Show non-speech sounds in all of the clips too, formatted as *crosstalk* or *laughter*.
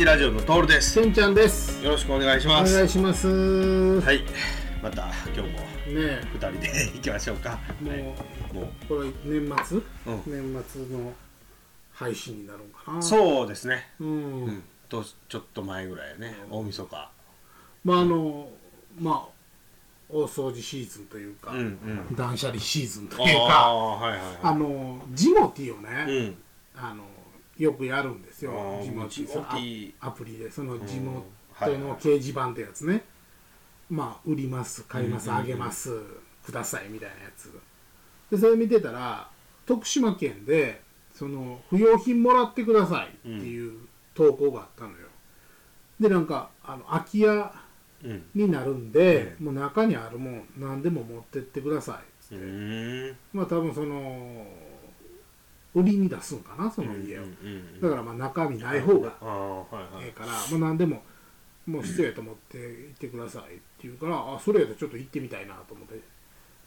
友達ラジオのトールです。せんちゃんです。よろしくお願いしおます。願いします。ねはい。また今日もえ。二人で行きましょうか。もうもう。これ年末、うん。年末の配信になるのかな。そうですね。う、うん。んとちょっと前ぐらいやね。大晦日。まああのまあ大掃除シーズンというか、うんうん。断捨離シーズンとあいうかあはいはいあはのジモティをいね、うん。あのよくやるんですよ。あージモティジモティアアプリでそのん。ジモはいはい。テの掲示板ってやつね、まあ売ります買います、あげますくださいみたいなやつ。でそれ見てたら徳島県でその不要品もらってくださいっていう投稿があったのよ、でなんかあの空き家うん。になるんで、もう中にあるもん何でも持ってってくださいっつうって、まあ多分その売りに出すんかなその家を、うんうん。だからまあ中身ない方がああはいはい。ええから、もう何でももう必要やと思って行ってくださいって言うからあそれやったらちょっと行ってみたいなと思って。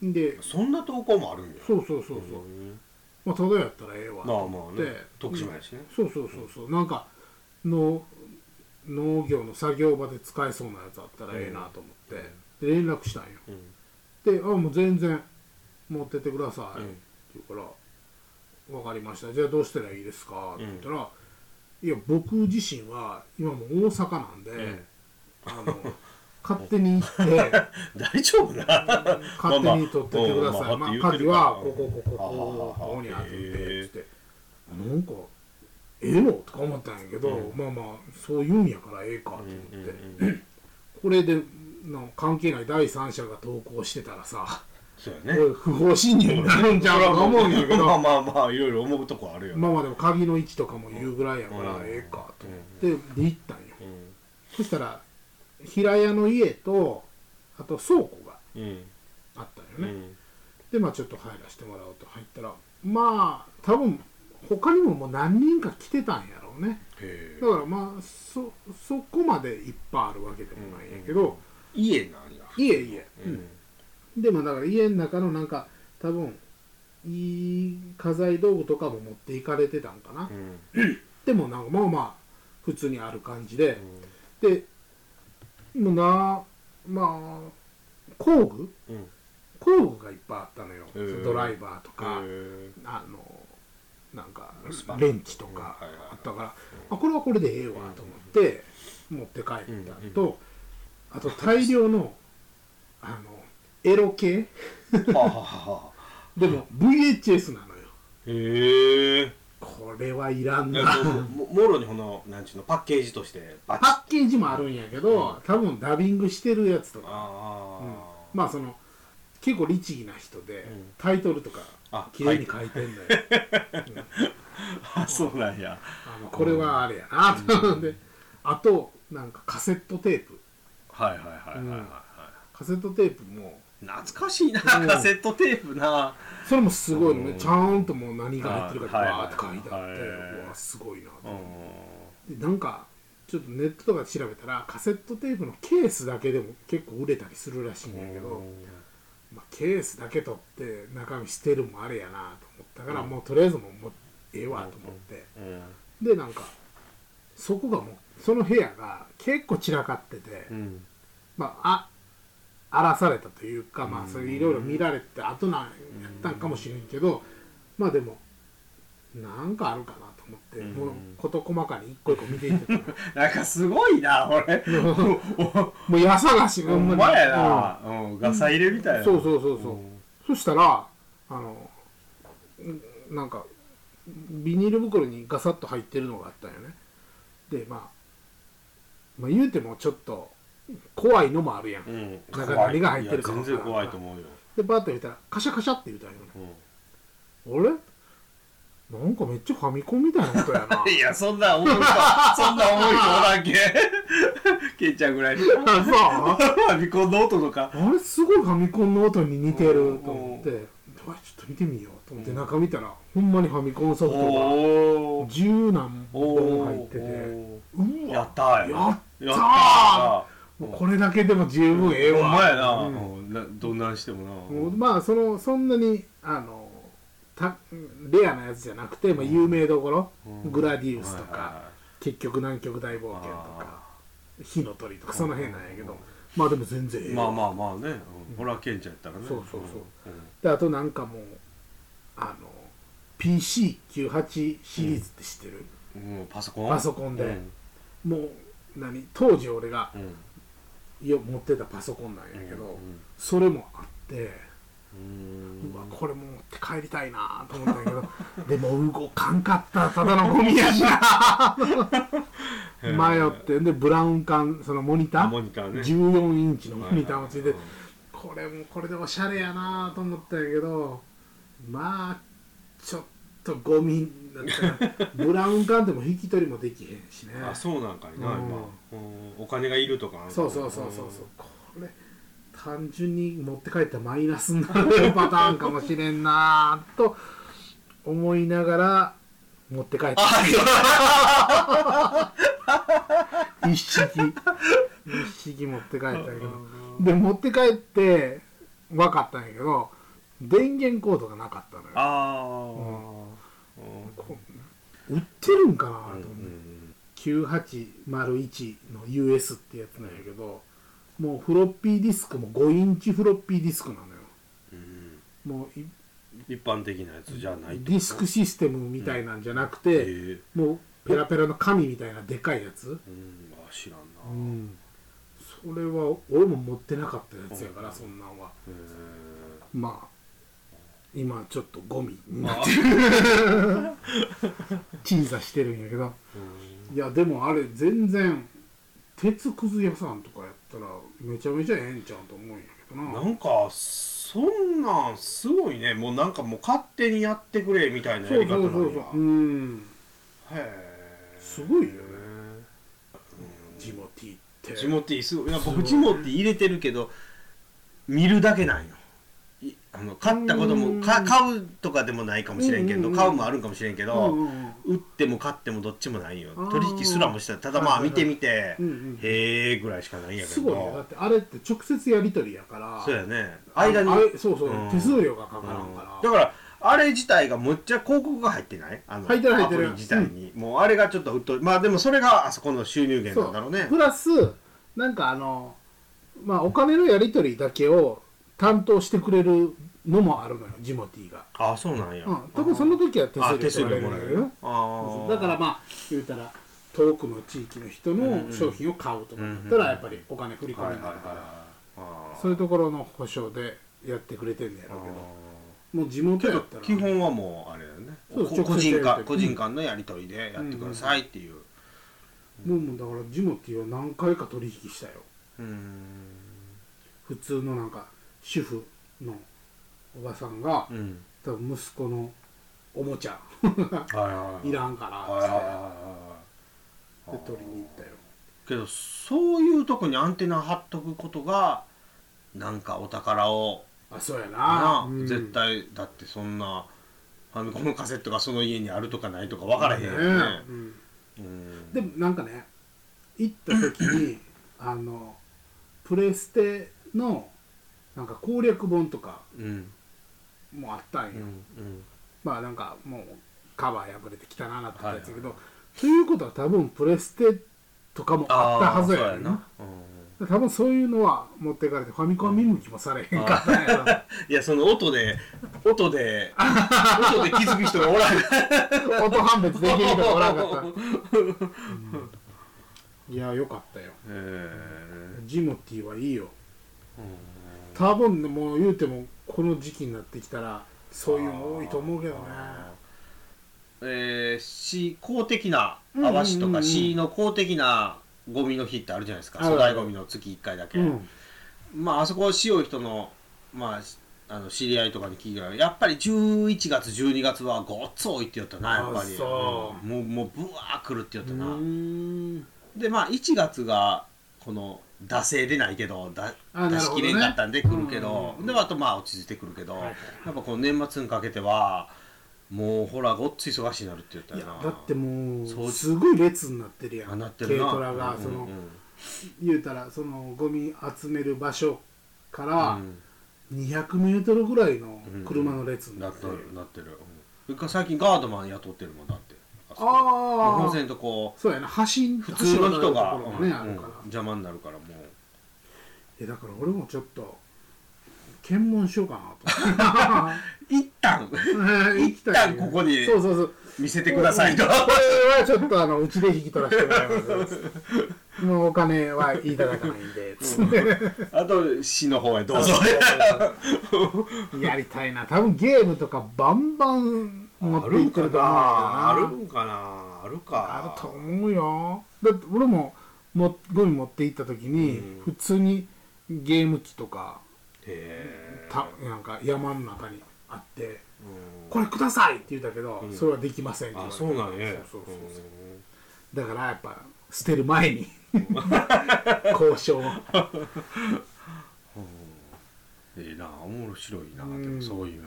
でそんな投稿もあるんや。そうそうそうそう、ん。まあただやったらええわとまあ思って、まあね。徳島やしね。そうそうそうそう。なんかの農業の作業場で使えそうなやつあったらええなと思って、で連絡したんよ。うん。で「あもう全然持ってってください」うんって言うから「分かりました。じゃあどうしたらいいですか?」って言ったら「いや僕自身は今もう大阪なんで、んあの *laughs* 勝手に行って *laughs* 大丈夫な？勝手に取ってってください、まあまあまあうんまあ鍵はここここここはあここにあるんへえでつってなんかええのとか思ったんやけど、うんまあまあそう言うんやからええかと思って、うんうんうんこれでな関係ない第三者が投稿してたらさそうこやね。れ不法侵入になるんちゃうかと思うんやけど。まあまあまあいろいろ思うとこあるよねまあまあでも鍵の位置とかも言うぐらいやからうん。ええかと思って。で行ったんよ。うそしたら平屋の家とあと倉庫がんうん。あったんよね、うん。でまあちょっと入らせてもらおうと入ったらまあ多分他にももう何人か来てたんやろうね。だからまあそそこまでいっぱいあるわけでもないんやけど、家なんや。家家、ううんんでもだから家の中のなんか多分いい家財道具とかも持っていかれてたんかな、うん。でもなんかまあまあ普通にある感じで、でもうなまあ工具？うん。工具がいっぱいあったのよ、へー。ドライバーとか、へあのなんかレンチとかあったから、あこれはこれでええわと思って持って帰ったと、あと大量のあのエロ系？でも VHS なのよ。へえ。これはいらんな。ももろにこのなんちゅうのパッケージとして。パッケージもあるんやけど、多分ダビングしてるやつとか、あうん。あまあその結構律儀な人で、ん。タイトルとかあ綺麗に書いてんのよ、*laughs* あそうなんや。あのこれはあれやな。と思って、あとなんかカセットテープ。はいはいはいはいはいはい。カセットテープも懐かしいなうん。カセットテープな。それもすごいのね、うん。ちゃんともう何が入ってるかはいバーって書いてあって、うわすごいなでなんかちょっとネットとかで調べたらカセットテープのケースだけでも結構売れたりするらしいんやけど、まあ、ケースだけ取って中身捨てるもあれやなと思ったから、うんもうとりあえずもうもうええわと思って、うん。でなんかそこがもうその部屋が結構散らかってて、うん。まああ荒らされたというか、まあうん。それいろいろ見られて後なんやったんかもしれんけど、まあでもなんかあるかなと思って、うん。もう事細かに一個一個見ていってた。*laughs* なんかすごいな俺。*laughs* もう矢探しほんまやな。うん。ガサ入れみたいな。そうそうそうそう。そしたらあのんなんかビニール袋にガサッと入ってるのがあったんよね。でまあまあ言うてもちょっと怖いのもあるやん、うん。なんか何が入ってるか。全然怖いと思うよ。でバッと入れたらカシャカシャって言うたんよねうん。あれ？なんかめっちゃファミコンみたいなことやな。*laughs* いやそんな思い人 *laughs* そんな思い人おらんけ。*laughs* ケンちゃんぐらいに。フあそう？ァミコンの音とか。あれすごいファミコンの音に似てると思って、ちょっと見てみようと思って中見たら、ほんまにファミコンソフトが十何本入ってて。うわやったー。やったー。やったもうこれだけでも十分ええーわ。ほんまやな。うん。どんなんしてももうまあそのそんなにあのたレアなやつじゃなくて、まあ、有名どころ、うん。グラディウスとなか、結局南極大冒険とかあ火の鳥とかその辺なんやけど。まあでも全然ええまあまあまあね、うん、ホラーケンちゃんやったらね。そうそうそう。うん。であとなんかもうあの PC98 シリーズって知ってる、うん。うんパソコン？パソコンで。うん。もう何？当時俺がうん。よ持ってたパソコンなんやけど、うんそれもあってうん。うわこれも持って帰りたいなと思ったんやけど *laughs* でも動かんかったただのゴミやしな。*laughs* 迷ってでブラウン管そのモニターモニターね。14インチのモニターもついてうんこれもこれでおしゃれやなと思ったんやけどまあちょっとゴミだったら *laughs* ブラウン管でも引き取りもできへんしね。あそうなんかいな、うん今、うんお金がいるとかそうそうそうそうそう。これ単純に持って帰ったらマイナスになるパターンかもしれんなと思いながら持って帰った。*laughs* 一式。一式持って帰ったけど。で持って帰って分かったんやけど電源コードがなかったのよ。あこ売ってるんかなとあ、思って、うん9801の US ってやつなんやけどもうフロッピーディスクも5インチフロッピーディスクなのよ。うん。もうい一般的なやつじゃないディスクシステムみたいなんじゃなくへて、え。もうペラペラの紙みたいなでかいやつ、うん。あ知らんな、うん、それは俺も持ってなかったやつやから、そんなんは。へまあ今ちょっとゴミにえなって *laughs* 鎮座してるんやけどいやでもあれ全然鉄くず屋さんとかやったらめちゃめちゃええんちゃうと思うんやけどな。なんかそんなんすごいね。もうなんかもう勝手にやってくれみたいなやり方そうそうなんやそうそう。うん。へえすごいよね。ジモティって。ジモティーすごい。い。や僕ジモティー入れてるけど見るだけなんよ。いあの買ったことうん。もか買うとかでもないかもしれんけど買うもあるんかもしれんけど、売っても買ってもどっちもないよ。取引すらもしたただまあ見てみて、へえぐらいしかないんやけすごいね。だっどてあれって直接やり取りやから。そうやね。間にそうそう、うん。手数料がかからんうん。から、だからあれ自体がむっちゃ広告が入ってない？あの入ってる入ってる。自体に、もうあれがちょっとうっとまあでもそれがあそこの収入源なんだろう。ねプラスなんかあのまあお金のやり取りだけを担当してくれるのもあるのよジモティが、あそうなんや、うん、多分その時は手数数料取られ料もらえる。よ。だからまあ言うたら遠くの地域の人の商品を買うとかだったらやっぱりお金振り込みになるからあそういうところの保証でやってくれてんねやろうけど。もう地元やったら。基本はもうあれだよね。個人間個人間のやり取りでやってくださいっていう。もうもうだからジモティは何回か取引したよ。うん。普通のなんか主婦のおばさんがうん。多分息子のおもちゃ。はいはいはい。いらんからはいはいはいはいで取りに行ったよけどそういうとこにアンテナ張っとくことがなんかお宝をあそうやなな、うん絶対だってそんなファミコンのカセットがその家にあるとかないとか分からへんよねねうんうんでもなんかね行った時にあのプレステのなんか攻略本とかうん。もあったんよ、うんうん。まあなんかもうカバー破れてきたななってやつやけど、ということは多分プレステとかもあったはずやな。うん。多分そういうのは持っていかれてファミコン見向きもされへんかったんやろ *laughs* いやその音で音で *laughs* 音で気づく人がおらん。音判別できる人がおらんかった、*laughs* うん。いやよかったよ。へジモティはいいよ。ー多分ねもう言うてもこの時期になってきたらそういうの多いと思うけどね。えー、市公的なうんうんうんうん。淡市とか市の公的なゴミの日ってあるじゃないですか。粗大ゴミの月1回だけ、うん。まああそこ塩い人のまああの知り合いとかに聞いたらやっぱり11月12月はごっつ多いって言ったなやっぱり。あそう。もうもうブワー来るって言ったな、うん。でまあ1月がこの惰性でないけどだあ出しきれんかったんで来るけど。ねであとまあ落ち着いてくるけど、はいはい。やっぱこの年末にかけてはもうほらごっつ忙しいなるって言ったいよな。やだってもそううすごい列になってるやあんなってるな。軽トラがそのうん。うん言うたらそのゴミ集める場所かうらん200メートルぐらいの車の列にななってってるるなってる、うん。それから最近ガードマン雇ってるもんだってあそこああ本線とこそうやな。橋う普通の人が、ね、邪魔になるからもう。えだから俺もちょっと検問しようかな *laughs* 一旦。と *laughs* 一一旦ここにそうそうそう。見せてくださいと。これはちょっとあのうちで引き取らせてもらいます。*laughs* もうお金はいただかないんで。つってあと市の方へどうぞ。やりたいな。多分ゲームとかバンバン持っていってると思うんだよなあるんかな？あるか。あると思うよ。だって俺ももゴミ持って行った時に、うん。普通にゲーム機とかたなんか山の中にあってうん「これください!」って言ったけど、うん。それはできませんって言わあれて。そうなんや。そうそうそうそう。だからやっぱ捨てる前に *laughs* 交渉ええな面白いな、うん。でもそういう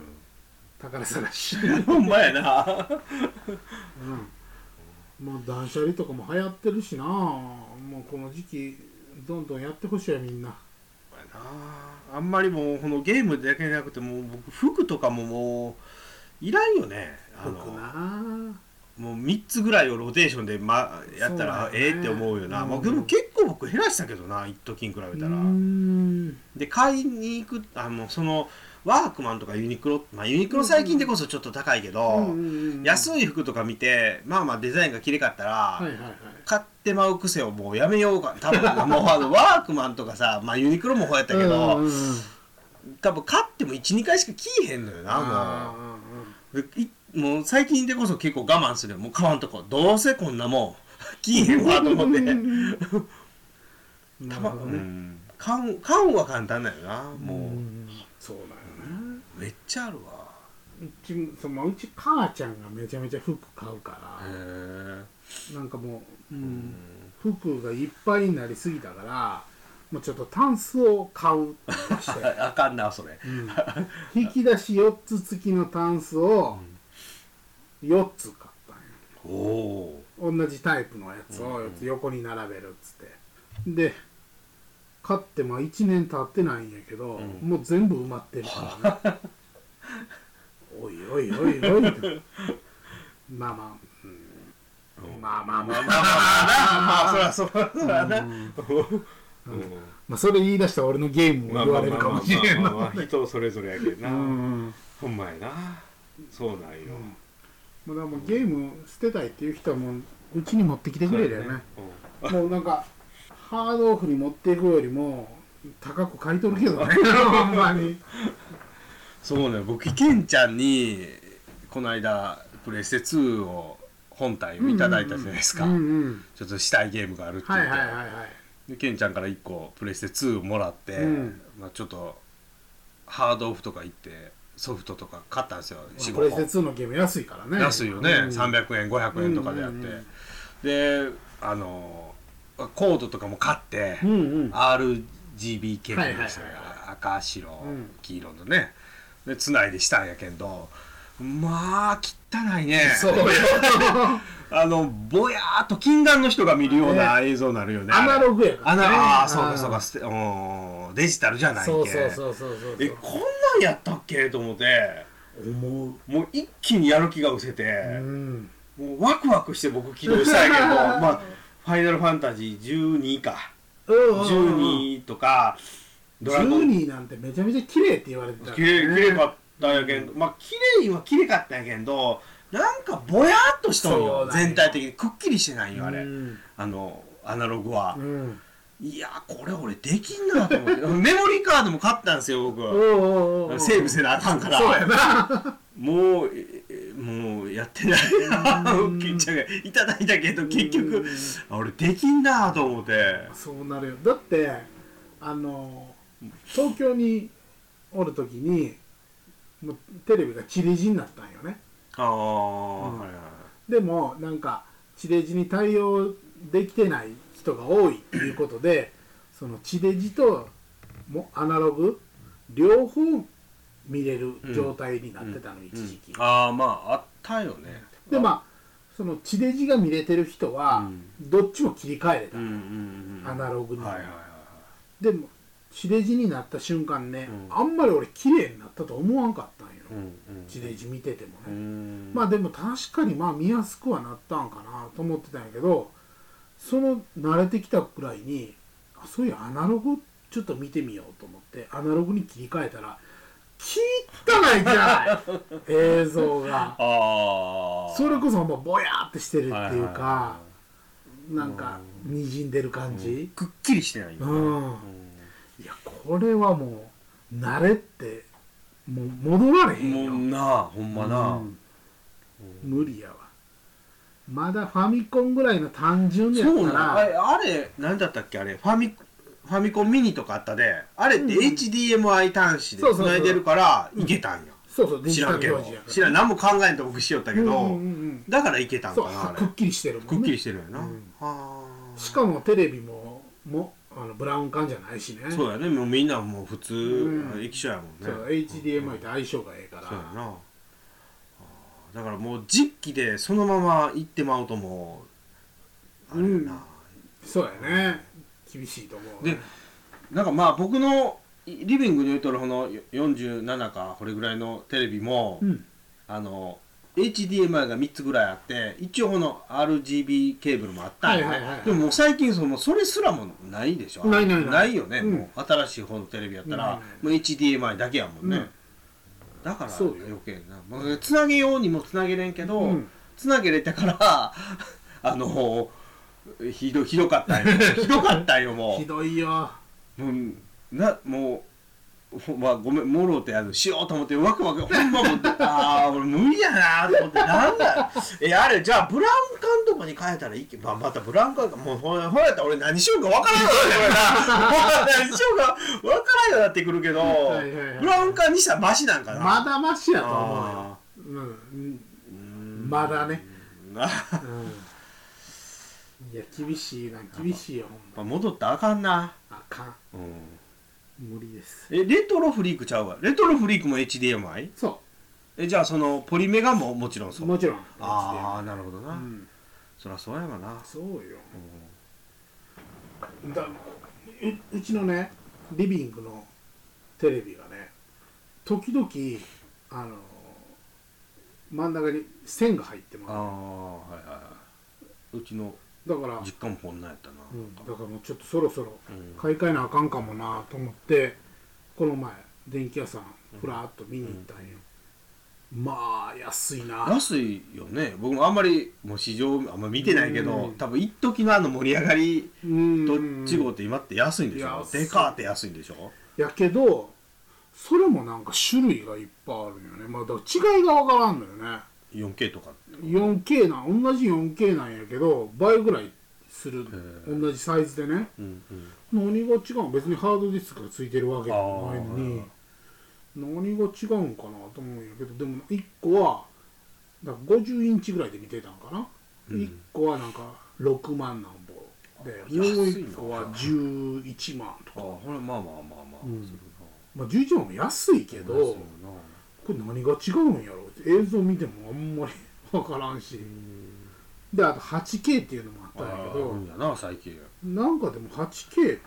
宝探し。*laughs* ほんまやな。うん。まあ断捨離とかも流行ってるしな。もうこの時期どんどんやってほしいよみんな。あんまりもうこのゲームだけじゃなくてもう僕服とかももういらんよね。あ服のな。もう3つぐらいをローテーションで、ま、やったらええって思うよな、うん。まあ、でも結構僕減らしたけどな一時に比べたらで買いに行くあのそのワークマンとかユニクロまあユニクロ最近でこそちょっと高いけど、うんうんうん安い服とか見てまあまあデザインが綺麗かったら、はいはいはい。買ってまう癖をもうやめようか。多分もうあの *laughs* ワークマンとかさ、まあ、ユニクロもほうやったけど、うんうんうん多分買っても12回しか着えへんのよなあもう。でいもう最近でこそ結構我慢するよ。もう買わんとこ。どうせこんなもん *laughs* 着えへんわと思って。*laughs* たま、ねん、買う買うは簡単だよなもう、んそうだよねめっちゃあるわ。うちもそのうち母ちゃんがめちゃめちゃ服買うかへらえなんかもう、ううん。ん服がいっぱいになりすぎたからもうちょっとタンスを買うして、*laughs* あかんなそれ。うん。引き出し4つ付きのタンスを4つ買ったんよおお同じタイプのやつを4つ横に並べるっつって。で買ってまあ1年経ってないんやけど、うん。もう全部埋まってるからね。*laughs* おいおいおいおい。っ *laughs* てまあまあ、うん、まあまあまあまあまあまあ。そらそらそらなうん。まあそれ言い出したら俺のゲームを言われるかもしれんので人それぞれやけどうなん。ほんまやな。そうなんよ。まあだからもうゲーム捨てたいっていう人はもううちに持ってきてくれるよね。もうなんかハードオフに持っていくよりも高く買い取るけどね。*laughs* ほんまに。そうね。僕ケンちゃんにこの間プレステ2を本体をいただいたじゃないですか、うんうん。ちょっとしたいゲームがあるって言って、はいはいはいはい。でケンちゃんから1個プレステ2もらって、うん。まあ、ちょっとハードオフとか行ってソフトとか買ったんですよ。4プレステ5本2のゲーム安いからね。安いよね、うん。300円500円とかでやって、うんうんうんであのコードとかも買って、うんうん。RGB 系統でしたね、はいはいはい赤白、うん黄色のね。でつないでしたんやけどまあ汚いね。そうよ。*laughs* あのぼやーっと禁断の人が見るような映像になるよね。アナログやからあねなあーそうかそうか。ステうん。デジタルじゃないけそうそうそうそうそう。えこんなんやったっけと思って思う。もう一気にやる気が失せて、うん。もうワクワクして僕起動したんやけど *laughs* まあファイナルファンタジー12か。12とかドラゴン。12なんてめちゃめちゃ綺麗って言われてた綺麗綺麗かったんやけどまあ綺麗は綺麗かったんやけどなんかぼやっとしとんよ。全体的に。くっきりしてないよあれ、うん。あのアナログは。う、ん。いやこれ俺できんなと思って。*laughs* メモリーカードも買ったんですよ僕。セーブせなあかんから。そうやなもうえもうやってない。*laughs* 金ちゃんがいただいたけど結局あ俺できんなと思って。そうなるよ。だってあの東京におる時にもうテレビが地デジになったんよね。ああ、うん。はいはいでもなんか地デジに対応できてない人が多いっていうことでその地デジともアナログ両方見れる状態になってたの、一時期、ああまああったよね。でまあその地デジが見れてる人はどっちも切り替えれた、アナログに、はいはいはい。でも地デジになった瞬間ね、うん。あんまり俺綺麗になったと思わんかったんよ。地デジ見ててもね、うん。まあでも確かにまあ見やすくはなったんかなと思ってたんやけどその慣れてきたくらいにあそういうアナログちょっと見てみようと思ってアナログに切り替えたら汚いじゃない *laughs* 映像が。ああそれこそもうぼやーってしてるっていうかはなんかにじんでる感じ。くっきりしてないようん、うん。いやこれはもう慣れってもう戻られへんよ。もうなあほんまな、うん。無理やわ。まだファミコンぐらいの単純やったそうなあれ何だったっけ？あれファミファミコンミニとかあったであれってうん HDMI 端子でそうそうそう。繋いでるからいけたんや。そうそう。デジタル知らんけど。表示やから。知らん。何も考えんと僕しよったけど、うんうんうんだからいけたんそう。かなあれ。くっきりしてるもんね。くっきりしてるよな、うん。はあ。しかもテレビももあのブラウン管じゃないしね。そうやね。もうみんなもう普通、うん。液晶やもんね。そう。HDMI と相性がええから、そうやな。あ。ーだからもう実機でそのまま行ってまうともうあれやな、そうやね厳しいと思う。でなんかまあ僕のリビングに置いとるこの47かこれぐらいのテレビも、うん。あの HDMI が3つぐらいあって一応この RGB ケーブルもあったんよ、はいはいはいはい。でももう最近そのそれすらもないでしょ。ないないない。よね、うん。もう新しい方のテレビやったらないないもう HDMI だけやもんね、うん。だからそうよ。余計な、まあ、つなげようにもつなげれんけど、うん。つなげれたから *laughs* あのひどひどかったんよ。ひどかったんよ *laughs* もう。ひどいよ。もうなもうほまあごめんもろうてあのしようと思ってワクワクほんまもう *laughs* ああ俺無理やなと思ってなんだ。えあれじゃあブラウン管とかに変えたらいいけど、まあ、またブラウン管か。もうほらほらやったら俺何しようかわからんよな *laughs* 何しようかわからんようになってくるけどはいはいはいブラウン管にしたらマシなんかな。まだマシやと思うよ。あうん。まだね。なうん。いや厳しいな厳しいよほんままあ戻ったらあかんな、あかん。うん、無理です。えレトロフリークちゃうわ。レトロフリークも HDMI? そえじゃあそのポリメガももちろんそう。うもちろん。ああなるほどな、うん。そりゃそうやわな、そうよ。だううちのねリビングのテレビがね時々あの真ん中に線が入ってああまはいはいはい。うちのすだから、実家もこんなんやったな、うん、だからもうちょっとそろそろうん。買い替えなあかんかもなと思ってこの前電気屋さんふらっと見に行ったんよ、まあ安いな。安いよね。僕もあんまりもう市場あんま見てないけど、うん。多分一時のあの盛り上がりうん。どっちごって今って安いんでしょ、でかーって安いんでしょ？やけどそれもなんか種類がいっぱいあるんよね。まあだから違いがわからんのよね 4K とか。4K なん同じ 4K なんやけど倍ぐらいする。ー。同じサイズでね。うんうん。何が違うん？別にハードディスクがついてるわけでもないのに何が違うんかなと思うんやけどでも1個はだから50インチぐらいで見てたんかな、うん。1個はなんか6万なんぼでもう1個は11万とあかほらまあまあまあまあ、うん。まあ11万も安いけな。どこれ何が違うんやろ？映像見てもあんまり分からんし。であと 8K っていうのもあったんやけどあるんやな最近。なんかでも 8K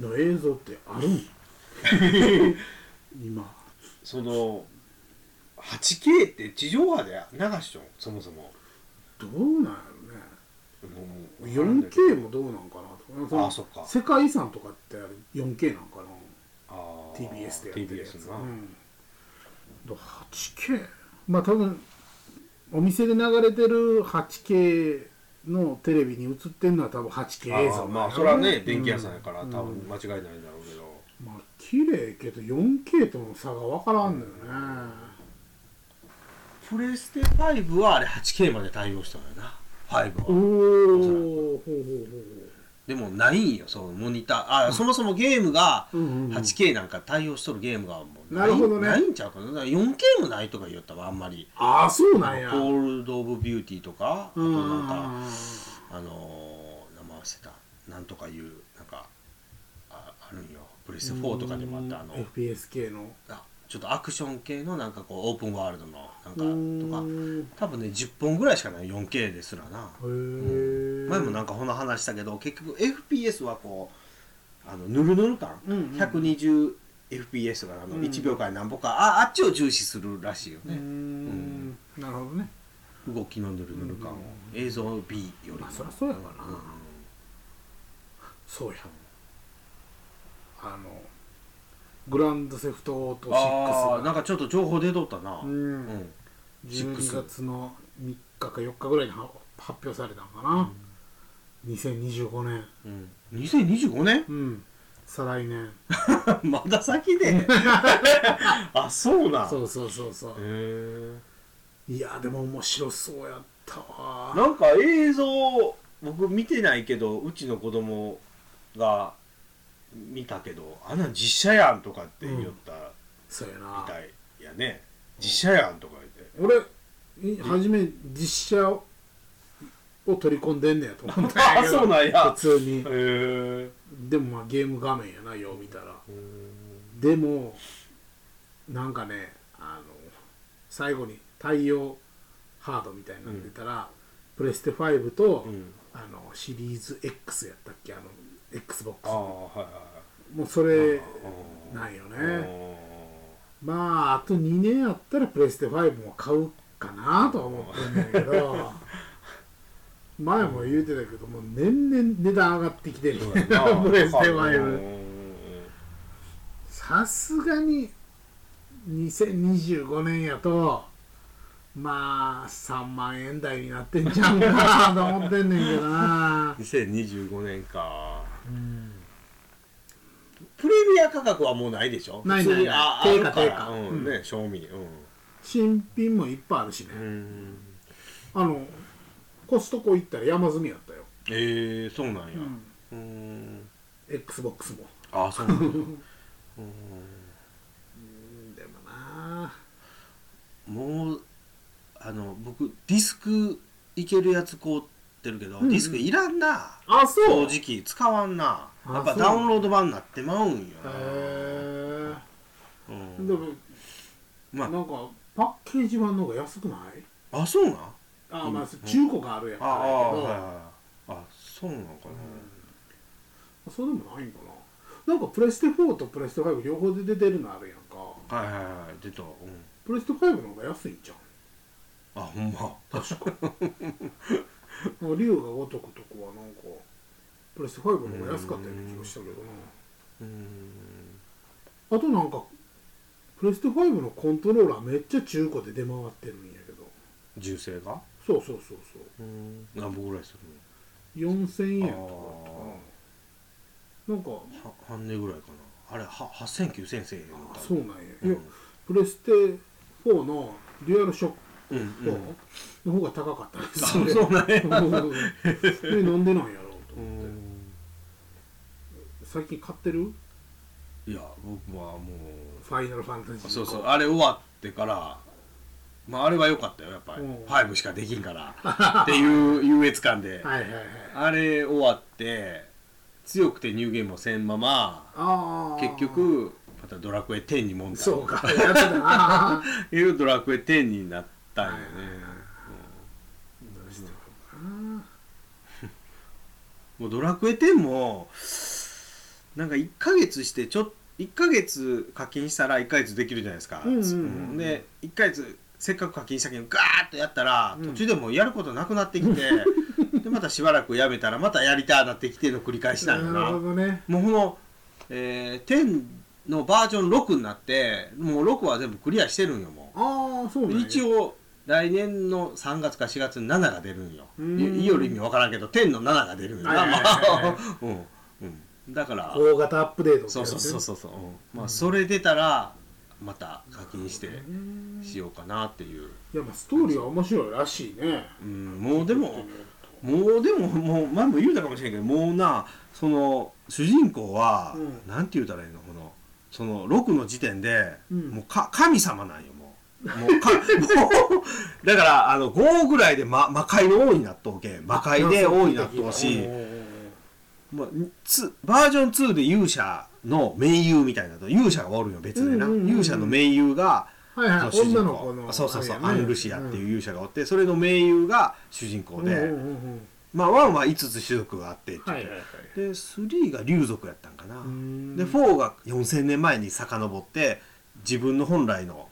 の映像ってあるん？*laughs* 今。その 8K って地上波で流しちゃう？そもそも。どうなんやろね。もう 4K もどうなんかなとか。あそっか。世界遺産とかってあれ 4K なんかな。あー TBS でやってるやつ。TBS な、うん、だから 8K まあ多分お店で流れてる 8K のテレビに映ってるのは多分 8K 映像あーまあそれはね電気屋さんやから、うん多分間違いないんだろうけど、まあ綺麗けど 4K との差が分からんのよね、プレステ5はあれ 8K まで対応したのよな。5おは。おほうほうほでもないんよそのモニター。あ、そもそもゲームがうほう、うんうん。うん 8K なんか対応しとるゲームがもういなるほどね。ないんちゃうかな。だから 4K もないとか言ったわあんまり。ああそうなんや。コールド・オブ・ビューティーとかあとうんなん。かあのー、名前忘れた。なんとかいうなんかああるんよ。プレステ4とかでもあったあの FPS 系の。あちょっとアクション系のなんかこうオープンワールドのなんかうとか。ん。へ多分ね10本ぐらいしかない 4K ですらな。え前もなんかこの話したけど結局 FPS はこうあのぬるぬる感、うんうん120 FPS とかあのうん1秒間に何歩か、ああっちを重視するらしいよね、ん。なるほどね。動きのヌルヌル感を、うん映像 B よりも、まあそりゃそうやわな、うんそうやあのグランドセフトオートああ6なんかちょっと情報出とったな、ううん。ん12月の3日か4日ぐらいには発表されたんかな、2025年。うん、2025年？うん。再来年。*laughs* まだ先で。*laughs* あそうなん。そうそうそうそう。へえいやでも面白そうやったわ。なんか映像僕見てないけどうちの子供が見たけどあんなん実写やんとかって言ったそうやみなたいやね、実写やんとか言って。俺い初め実写を取り込んでんねやと思ったんやけどあそうなんや。普通に。でもまあゲーム画面やなよう見たら。でもなんかねあの最後に対応ハードみたいなの出たら、プレステ5と、うん。あのシリーズ X やったっけ？あの XBOX ああはいはいもうそれあなんよあねまああと2年あったらプレステ5も買うかなとは思ってんだけど *laughs* 前も言うてたけどもう年々値段上がってきてる。そうやな。*laughs* プレステう5んさすがに2025年やとまあ3万円台になってんちゃうかなと思ってんねんけどな。*laughs* 2025年か。うん。プレミア価格はもうないでしょ？ないないない。定価定価。うんね賞味新品もいっぱいあるしね、うんうん。あのコストコ行ったら山積みやったよ、ええそうなんや。うん。うん。XBOX も。あそうなんや。うん。うん。でもな。もうあの僕ディスクいけるやつ買うてるけど、うん。うんディスクいらんな。あそ正う。へ直使わんな。あやっぱダウンロード版になってまうんよ。えな、うん。でもまあ。なんかパッケージ版の方が安くない？あそうなん？あまあうん。中古があるやんああからやけど、はいはい。あそうなのかうん。そうでもないんかな。なんかプレステ4とプレステ5両方で出てるのあるやんか。なはいはいはい出た。うん。プレステ5の方が安いんじゃんあほんま。確かなんか竜が如くとこはなんかプレステ5の方が安かったような気がしたけどな。うん。あとなんかプレステ5のコントローラーめっちゃ中古で出回ってるんやけど。銃声が？そうそうそうそう。うん。何本ぐらいする4000円。とかなんか。のは半値ぐらいかな。あれは8000 9000せえへんのあそうなんや、うん。いやプレステ4のデュアルショッうんうん。ク4の方が高かったです。あそうなんや。でなんでなんやろうとう思って。ん。最近買ってる？いや僕はもファイナルファンタジーうそうそう。あれ終わってからまああれは良かったよやっぱり。うん。5しかできんから。っていう優越感で。*laughs* はいはいはい。あれ終わって強くてニューゲームをせんまま結局またドラクエ10にもんだ。そうか。やってたな。*laughs* いうドラクエ10になったんよね。もうドラクエ10もなんか1ヶ月してちょっ1ヶ月課金したら1ヶ月できるじゃないですか、うんうんうんで1ヶ月せっかく課金したけどガーッとやったらうん。途中でもうやることなくなってきて、*laughs* でまたしばらくやめたらまたやりたいなってきての繰り返しなんよな。るなほどね。もうこの、えー10のバージョン6になってもう6は全部クリアしてるんよもう。ああそうなんや。一応来年の3月か4月に7が出るんよ。うん。いいよる意味わからんけど10の7が出るんよな。だから大型アップデートそうそうそうそう、うん。まあそれ出たらまた課金してうんしようかなっていう、いやまあストーリーは面白いらしいね。うん、もうでももうでももう前も言うたかもしれんけどもうなその主人公は、うん。なんて言うたらいいの？このその6の時点で、うん。もうか神様なんよもう。もうかもうだからあの5ぐらいで、ま、魔界の王になっとうけん。魔界で王になっとうしおーもうつバージョン2で勇者の盟友みたいなと勇者がおるよ別でな、うんうんうんうん。勇者の盟友がはいはい女の公子のそうそうそう、ねアンルシアっていう勇者がおってそれの盟友が主人公で、うんうんうんまあ1は5つ種族があってって言って。はいはいはいで3が竜族やったんかな。ん。で4が4,000年前に遡って自分の本来の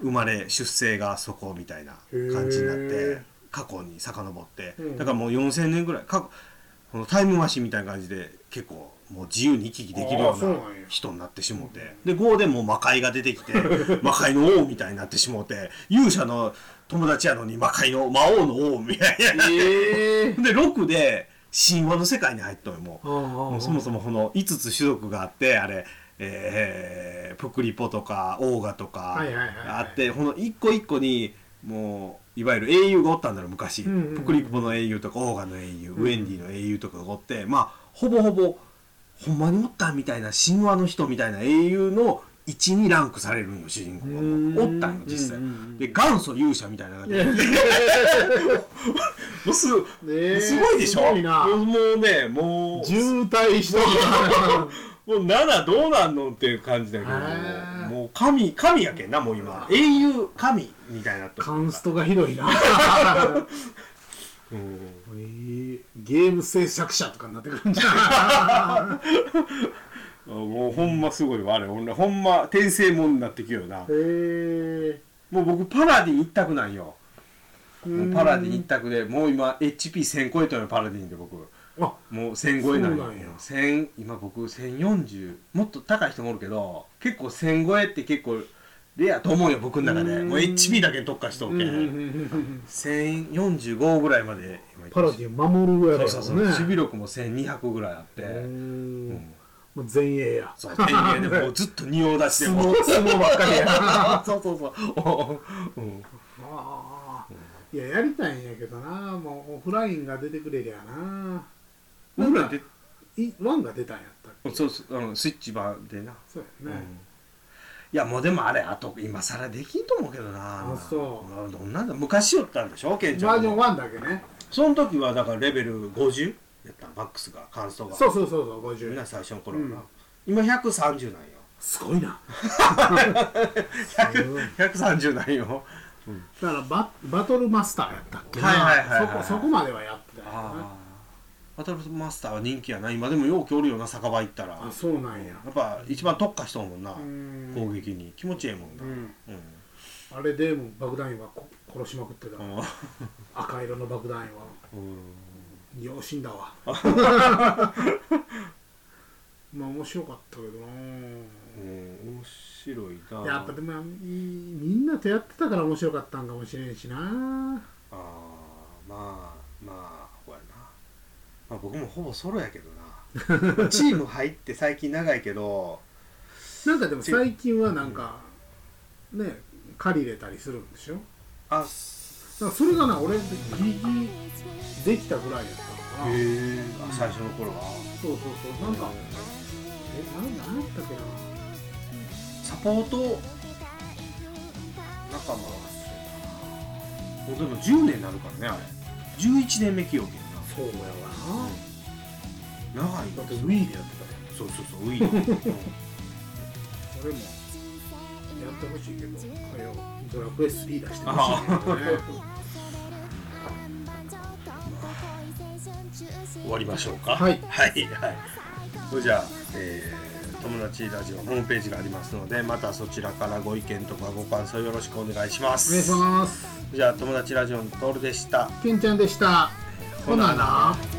生まれ出生がそこみたいな感じになって過去に遡って。うん。だからもう4,000年ぐらい過去このタイムマシンみたいな感じで結構もう自由に行き来できるような人になってしもうて。で5でもう魔界が出てきて *laughs* 魔界の王みたいになってしもうて勇者の友達やのに魔界の魔王の王みたいな。ええで6で神話の世界に入っとんよもう。ももうそもそもこの5つ種族があってあれ、えープクリポとかオーガとかはいはいはいはい。あってこの一個一個にもういわゆる英雄がおったんだろ昔、うんうんうん。プクリポの英雄とかオーガの英雄、ん。ウェンディの英雄とかがおってまあほぼほぼほんまにおったみたいな神話の人みたいな英雄の1にランクされるんよ主人公がうんおったんよ実際。うんうんうんで元祖勇者みたいな感じでもうすすごいでしょ？もうねもう。渋滞した *laughs* もう7どうなんのっていう感じだけど。へー。もう神神やけんなもう今。英雄神みたいになってる。カンストがひどいな。*laughs* うん。えーゲーム制作者とかになってくるんじゃ *laughs* もうほんますごいわあれ。俺ほんま転生もんになってきよなな。いへえもう僕パラディン一択なんよ。もうパラディン一択でもう今 HP1000 超えたのよパラディンで僕あもう1000超えなんよそうなんや。1000今僕1040もっと高い人もおるけど結構1000超えって結構レアと思うよ僕の中で。うん。もう HP だけに特化しとんけん1045ぐらいまで今パラディン守るぐらいだそうそうそう。もんね守備力も1200ぐらいあって、ううん。んもう前衛や。そう天元でもう *laughs* ずっと仁王出して相も。撲相撲ばっかりや。*laughs* そうそうそう。おうん。ああいややりたいんやけどな。もうオフラインが出てくれりゃななんか僕らでいワンが出たんやったっけ？そうそうあのスイッチ版でな、そうやね、うん。いやもうでもあれあと今更できんと思うけどな。あそう。まあどんなんだ昔よったんでしょ？ケンちゃんバージョン1だけね。その時はだからレベル50やったマックスがカンストが。そうそうそうそう50みんな最初の頃は。な、うん。今130なんよ。すごいな。130なんよ。だからババトルマスターやったっけな、はいはいはいはいそこそこまではやってたよなああバトルマスターは人気やな今でもようおるよな酒場行ったら。あそうなんや。やっぱ一番特化しとんもんなうん。攻撃に。気持ちええもんな。うん。うん。あれでも爆弾員はこ殺しまくってた、うん。*laughs* 赤色の爆弾員はうん。よう死んだわ。*laughs* まあ面白かったけどな。うん面白いな。やっぱでもみんなとやってたから面白かったんかもしれんしな。ああまあまあまあ、僕もほぼソロやけどな。*laughs* チーム入って最近長いけど。なんかでも最近はなんかね借りれたりするんでしょ？あだからそれがな俺ギリギリできたぐらいやったのかな。へえ最初の頃は。そうそうそうなんかえなんなんやったっけな。サポート仲間はもうでも10年になるからねあれ。11年目記憶やそうやわ長いだって Wii でやってたよ。そうそうそうウィーン、*laughs* うん。俺もやってほしいけどはよドラクエ3出してほしいけどね *laughs* 終わりましょうか。はい。はいはい。それじゃあ、えー友達ラジオホームページがありますのでまたそちらからご意見とかご感想よろしくお願いします。お願いします。じゃあ友達ラジオのトールでした。けんちゃんでしたほなな。